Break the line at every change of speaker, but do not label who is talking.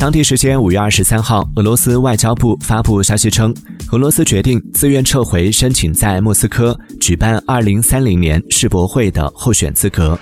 当地时间五月二十三号俄罗斯外交部发布消息称俄罗斯决定自愿撤回申请在莫斯科举办二零三零年世博会的候选资格。